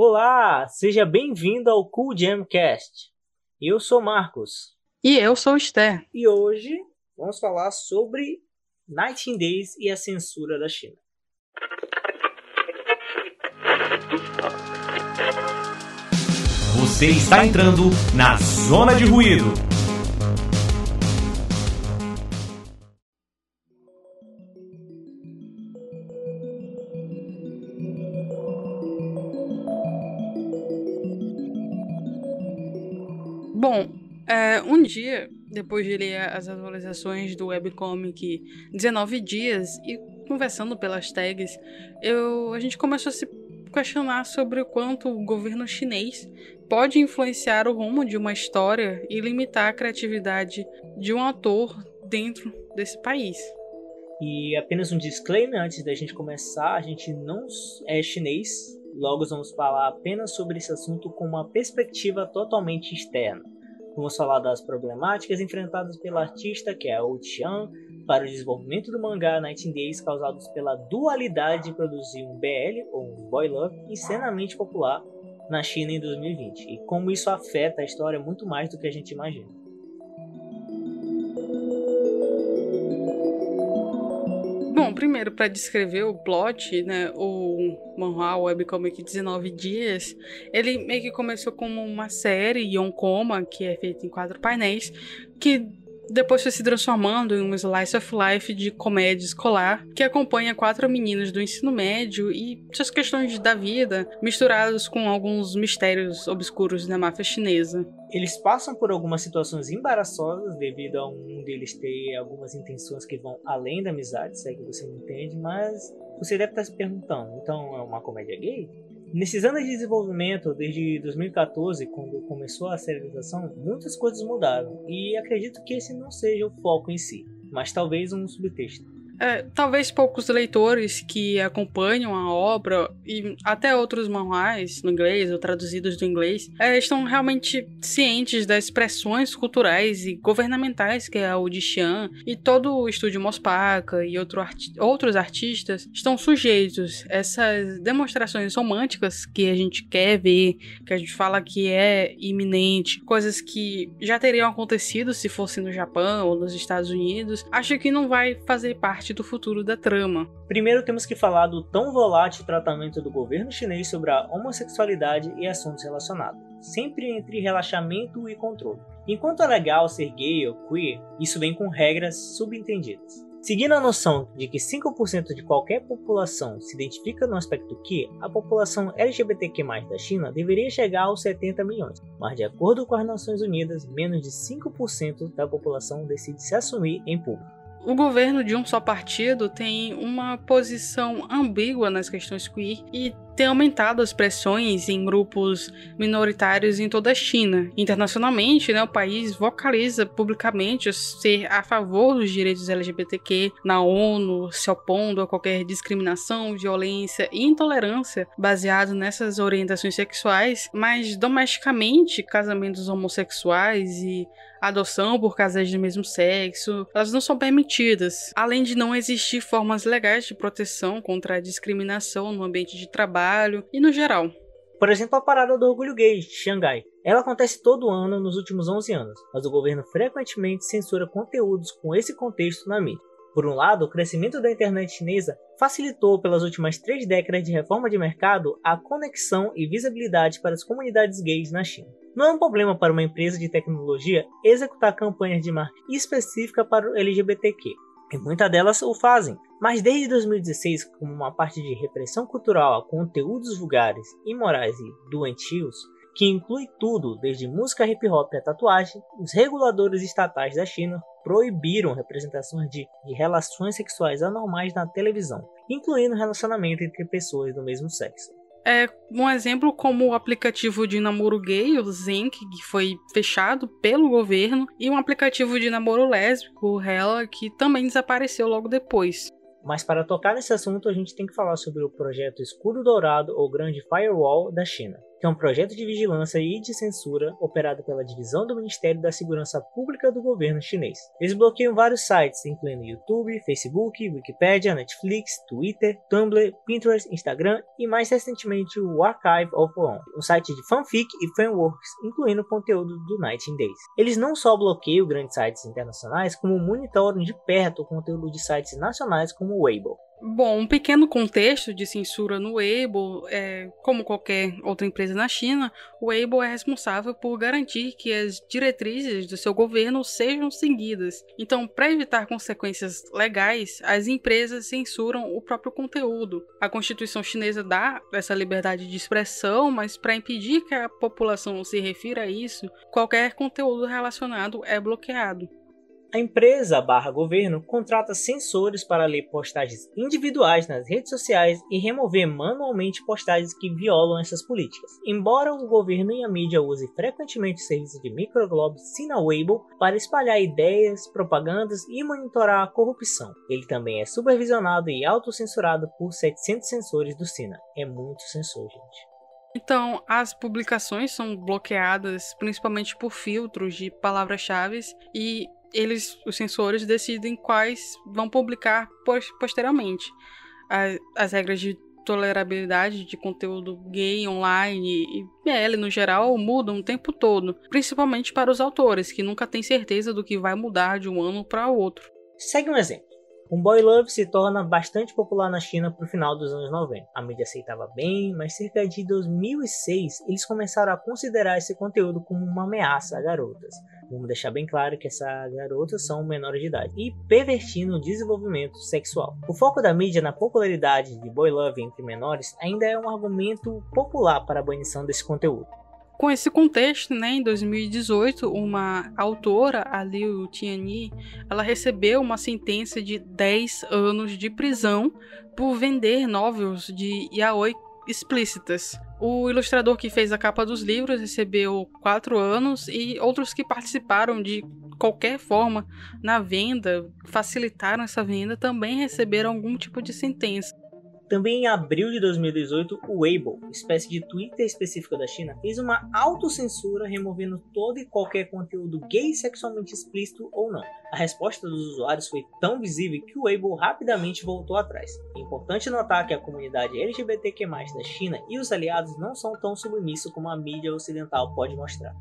Olá, seja bem-vindo ao Cool Jamcast. Eu sou Marcos. E eu sou Esther. E hoje vamos falar sobre 19 Days e a censura da China. Você está entrando na zona de ruído. Bom, é, um dia, depois de ler as atualizações do webcomic 19 dias e conversando pelas tags, eu, a gente começou a se questionar sobre o quanto o governo chinês pode influenciar o rumo de uma história e limitar a criatividade de um autor dentro desse país. E apenas um disclaimer antes da gente começar: a gente não é chinês, logo vamos falar apenas sobre esse assunto com uma perspectiva totalmente externa. Vamos falar das problemáticas enfrentadas pela artista, que é a Xian, para o desenvolvimento do mangá Night Days causados pela dualidade de produzir um BL, ou um Boy Love, extremamente popular na China em 2020, e como isso afeta a história muito mais do que a gente imagina. Primeiro para descrever o plot, né, o manhwa webcomic 19 dias, ele meio que começou como uma série Yonkoma, que é feita em quatro painéis, que depois foi se transformando em um slice of life de comédia escolar que acompanha quatro meninos do ensino médio e suas questões da vida, misturados com alguns mistérios obscuros da máfia chinesa. Eles passam por algumas situações embaraçosas devido a um deles ter algumas intenções que vão além da amizade, se é que você não entende, mas você deve estar se perguntando, então é uma comédia gay? Nesses anos de desenvolvimento, desde 2014, quando começou a serialização, muitas coisas mudaram e acredito que esse não seja o foco em si, mas talvez um subtexto. É, talvez poucos leitores que acompanham a obra e até outros manuais no inglês ou traduzidos do inglês é, estão realmente cientes das expressões culturais e governamentais que é o Xian e todo o estúdio Mospaca e outro arti outros artistas estão sujeitos essas demonstrações românticas que a gente quer ver, que a gente fala que é iminente, coisas que já teriam acontecido se fosse no Japão ou nos Estados Unidos. Acho que não vai fazer parte parte do futuro da trama. Primeiro temos que falar do tão volátil tratamento do governo chinês sobre a homossexualidade e assuntos relacionados, sempre entre relaxamento e controle. Enquanto é legal ser gay ou queer, isso vem com regras subentendidas. Seguindo a noção de que 5% de qualquer população se identifica no aspecto que, a população LGBTQ+, da China deveria chegar aos 70 milhões, mas de acordo com as Nações Unidas, menos de 5% da população decide se assumir em público. O governo de um só partido tem uma posição ambígua nas questões queer e tem aumentado as pressões em grupos minoritários em toda a China. Internacionalmente, né, o país vocaliza publicamente ser a favor dos direitos LGBTQ na ONU, se opondo a qualquer discriminação, violência e intolerância baseado nessas orientações sexuais, mas domesticamente casamentos homossexuais e adoção por casais do mesmo sexo, elas não são permitidas, além de não existir formas legais de proteção contra a discriminação no ambiente de trabalho e no geral. Por exemplo, a parada do orgulho gay de Xangai. Ela acontece todo ano nos últimos 11 anos, mas o governo frequentemente censura conteúdos com esse contexto na mídia. Por um lado, o crescimento da internet chinesa facilitou pelas últimas três décadas de reforma de mercado a conexão e visibilidade para as comunidades gays na China. Não é um problema para uma empresa de tecnologia executar campanhas de marketing específica para o LGBTQ, e muitas delas o fazem. Mas desde 2016, como uma parte de repressão cultural a conteúdos vulgares, imorais e doentios, que inclui tudo, desde música hip hop a tatuagem, os reguladores estatais da China proibiram representações de, de, relações sexuais anormais na televisão, incluindo relacionamento entre pessoas do mesmo sexo. É um exemplo como o aplicativo de namoro gay, o Zenk, que foi fechado pelo governo, e um aplicativo de namoro lésbico, o Hella, que também desapareceu logo depois. Mas para tocar nesse assunto, a gente tem que falar sobre o projeto Escudo Dourado ou Grande Firewall da China. Que é um projeto de vigilância e de censura operado pela divisão do Ministério da Segurança Pública do governo chinês. Eles bloqueiam vários sites, incluindo YouTube, Facebook, Wikipedia, Netflix, Twitter, Tumblr, Pinterest, Instagram e mais recentemente o Archive of One, um site de fanfic e frameworks, incluindo conteúdo do Nighting Days. Eles não só bloqueiam grandes sites internacionais, como monitoram de perto o conteúdo de sites nacionais como o Weibo. Bom, um pequeno contexto de censura no Weibo, é, como qualquer outra empresa na China, o Weibo é responsável por garantir que as diretrizes do seu governo sejam seguidas. Então, para evitar consequências legais, as empresas censuram o próprio conteúdo. A Constituição chinesa dá essa liberdade de expressão, mas para impedir que a população se refira a isso, qualquer conteúdo relacionado é bloqueado. A empresa barra governo contrata sensores para ler postagens individuais nas redes sociais e remover manualmente postagens que violam essas políticas. Embora o governo e a mídia usem frequentemente o serviço de microglobos Sina Weibo para espalhar ideias, propagandas e monitorar a corrupção, ele também é supervisionado e autocensurado por 700 sensores do Sina. É muito sensor, gente. Então, as publicações são bloqueadas principalmente por filtros de palavras-chave e eles, os sensores, decidem quais vão publicar posteriormente. As, as regras de tolerabilidade de conteúdo gay online e BL no geral mudam o tempo todo, principalmente para os autores, que nunca têm certeza do que vai mudar de um ano para o outro. Segue um exemplo. Um boy love se torna bastante popular na China para o final dos anos 90. A mídia aceitava bem, mas cerca de 2006 eles começaram a considerar esse conteúdo como uma ameaça a garotas. Vamos deixar bem claro que essas garotas são menores de idade e pervertindo o desenvolvimento sexual. O foco da mídia na popularidade de boy love entre menores ainda é um argumento popular para a banição desse conteúdo. Com esse contexto, né, em 2018, uma autora, a Liu Tianyi, ela recebeu uma sentença de 10 anos de prisão por vender novels de yaoi explícitas. O ilustrador que fez a capa dos livros recebeu 4 anos e outros que participaram de qualquer forma na venda, facilitaram essa venda, também receberam algum tipo de sentença. Também em abril de 2018, o Weibo, espécie de Twitter específica da China, fez uma autocensura removendo todo e qualquer conteúdo gay sexualmente explícito ou não. A resposta dos usuários foi tão visível que o Weibo rapidamente voltou atrás. É importante notar que a comunidade LGBTQ+, da China e os aliados não são tão submissos como a mídia ocidental pode mostrar.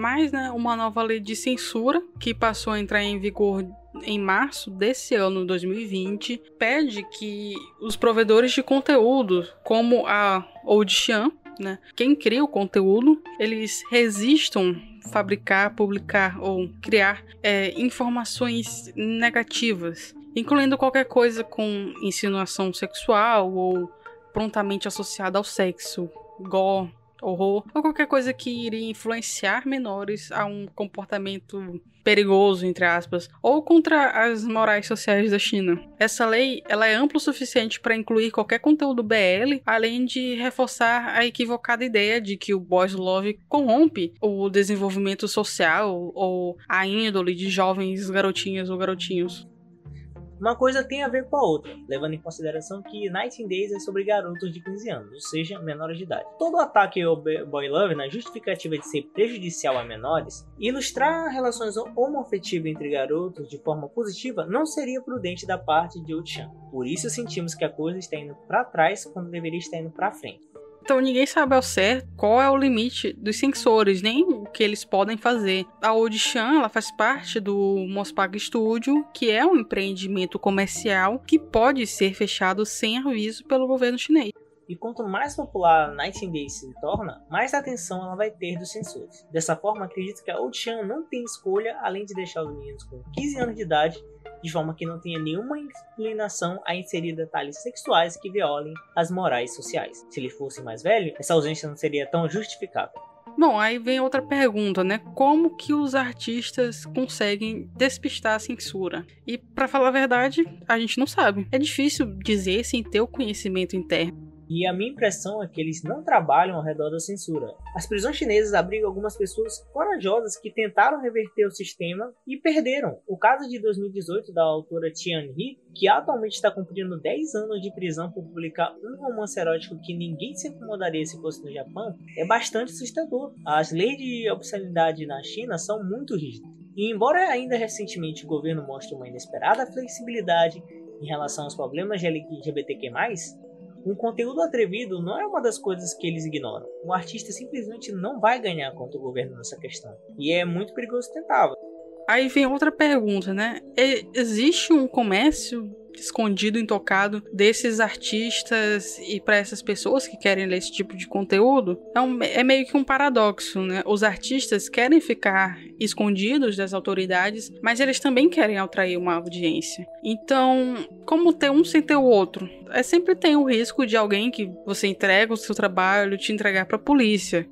Mas, né, uma nova lei de censura, que passou a entrar em vigor em março desse ano 2020, pede que os provedores de conteúdo, como a Audition, né, quem cria o conteúdo, eles resistam fabricar, publicar ou criar é, informações negativas, incluindo qualquer coisa com insinuação sexual ou prontamente associada ao sexo, gore, horror ou qualquer coisa que iria influenciar menores a um comportamento perigoso, entre aspas, ou contra as morais sociais da China. Essa lei ela é ampla o suficiente para incluir qualquer conteúdo BL, além de reforçar a equivocada ideia de que o boys love corrompe o desenvolvimento social ou a índole de jovens garotinhas ou garotinhos. Uma coisa tem a ver com a outra, levando em consideração que Night Days é sobre garotos de 15 anos, ou seja, menores de idade. Todo ataque ao boy love na justificativa de ser prejudicial a menores, ilustrar relações homoafetivas entre garotos de forma positiva não seria prudente da parte de Uchan. Por isso sentimos que a coisa está indo para trás quando deveria estar indo para frente. Então ninguém sabe ao certo qual é o limite dos sensores, nem o que eles podem fazer. A Odishan, ela faz parte do Mospag Studio, que é um empreendimento comercial que pode ser fechado sem aviso pelo governo chinês. E quanto mais popular Nightingale se torna, mais atenção ela vai ter dos sensores. Dessa forma, acredito que a Ocean não tem escolha além de deixar os meninos com 15 anos de idade de forma que não tenha nenhuma inclinação a inserir detalhes sexuais que violem as morais sociais. Se ele fosse mais velho, essa ausência não seria tão justificável. Bom, aí vem outra pergunta, né? Como que os artistas conseguem despistar a censura? E para falar a verdade, a gente não sabe. É difícil dizer sem ter o conhecimento interno. E a minha impressão é que eles não trabalham ao redor da censura. As prisões chinesas abrigam algumas pessoas corajosas que tentaram reverter o sistema e perderam. O caso de 2018 da autora Tian He, que atualmente está cumprindo 10 anos de prisão por publicar um romance erótico que ninguém se incomodaria se fosse no Japão, é bastante assustador. As leis de obscenidade na China são muito rígidas. E embora ainda recentemente o governo mostre uma inesperada flexibilidade em relação aos problemas de LGBTQ+, um conteúdo atrevido não é uma das coisas que eles ignoram. O artista simplesmente não vai ganhar contra o governo nessa questão. E é muito perigoso tentá-lo. Aí vem outra pergunta, né? Existe um comércio escondido, intocado desses artistas e para essas pessoas que querem ler esse tipo de conteúdo, é, um, é meio que um paradoxo, né? Os artistas querem ficar escondidos das autoridades, mas eles também querem atrair uma audiência. Então, como ter um sem ter o outro? É sempre tem o risco de alguém que você entrega o seu trabalho te entregar para a polícia.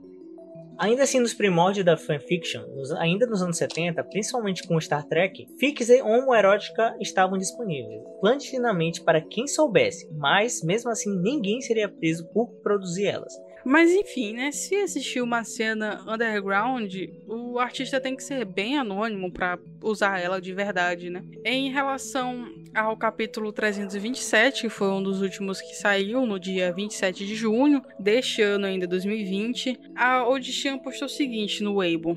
Ainda assim, nos primórdios da fanfiction, nos, ainda nos anos 70, principalmente com Star Trek, fics homoerótica estavam disponíveis, clandestinamente para quem soubesse, mas mesmo assim ninguém seria preso por produzir elas. Mas enfim, né? Se existir uma cena underground, o artista tem que ser bem anônimo para usar ela de verdade, né? Em relação ao capítulo 327, que foi um dos últimos que saiu no dia 27 de junho deste ano ainda 2020, a Odishan postou o seguinte no Weibo.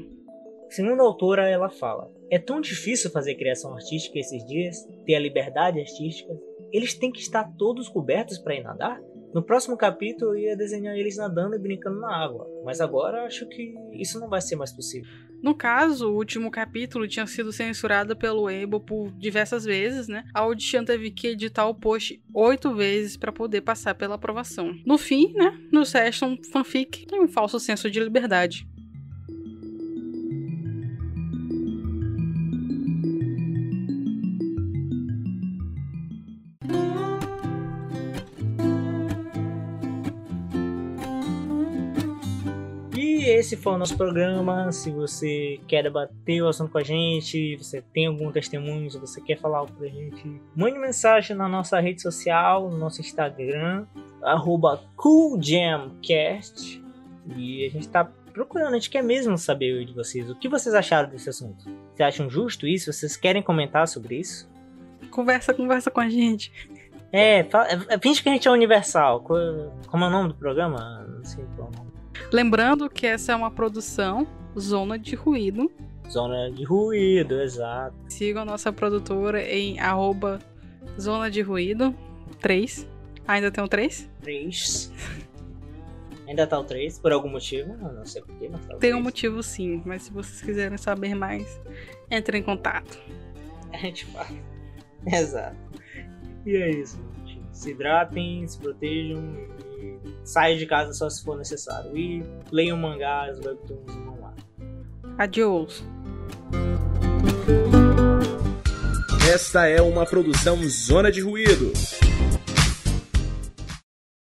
Segundo a autora, ela fala: É tão difícil fazer criação artística esses dias, ter a liberdade artística. Eles têm que estar todos cobertos para ir nadar? No próximo capítulo eu ia desenhar eles nadando e brincando na água, mas agora acho que isso não vai ser mais possível. No caso, o último capítulo tinha sido censurado pelo Weibo por diversas vezes, né? A Audition teve que editar o post oito vezes para poder passar pela aprovação. No fim, né? No Session Fanfic tem um falso senso de liberdade. Esse foi o nosso programa. Se você quer debater o assunto com a gente, você tem algum testemunho, se você quer falar algo pra gente, mande mensagem na nossa rede social, no nosso Instagram, CoolJamCast. E a gente tá procurando, a gente quer mesmo saber de vocês. O que vocês acharam desse assunto? Vocês acham justo isso? Vocês querem comentar sobre isso? Conversa, conversa com a gente. É, é, finge que a gente é universal. Como é o nome do programa? Não sei Lembrando que essa é uma produção Zona de Ruído. Zona de Ruído, exato. Sigam a nossa produtora em arroba Zona de Ruído 3. Ainda tem o 3? 3. Ainda tá o 3, por algum motivo. Não sei porquê, mas tá o Tem 3. um motivo sim, mas se vocês quiserem saber mais, entre em contato. A gente fala. Exato. E é isso, gente. Se hidratem, se protejam saia de casa só se for necessário. E leiam mangás, webtoons e vão lá. Adiós. Esta é uma produção Zona de Ruído.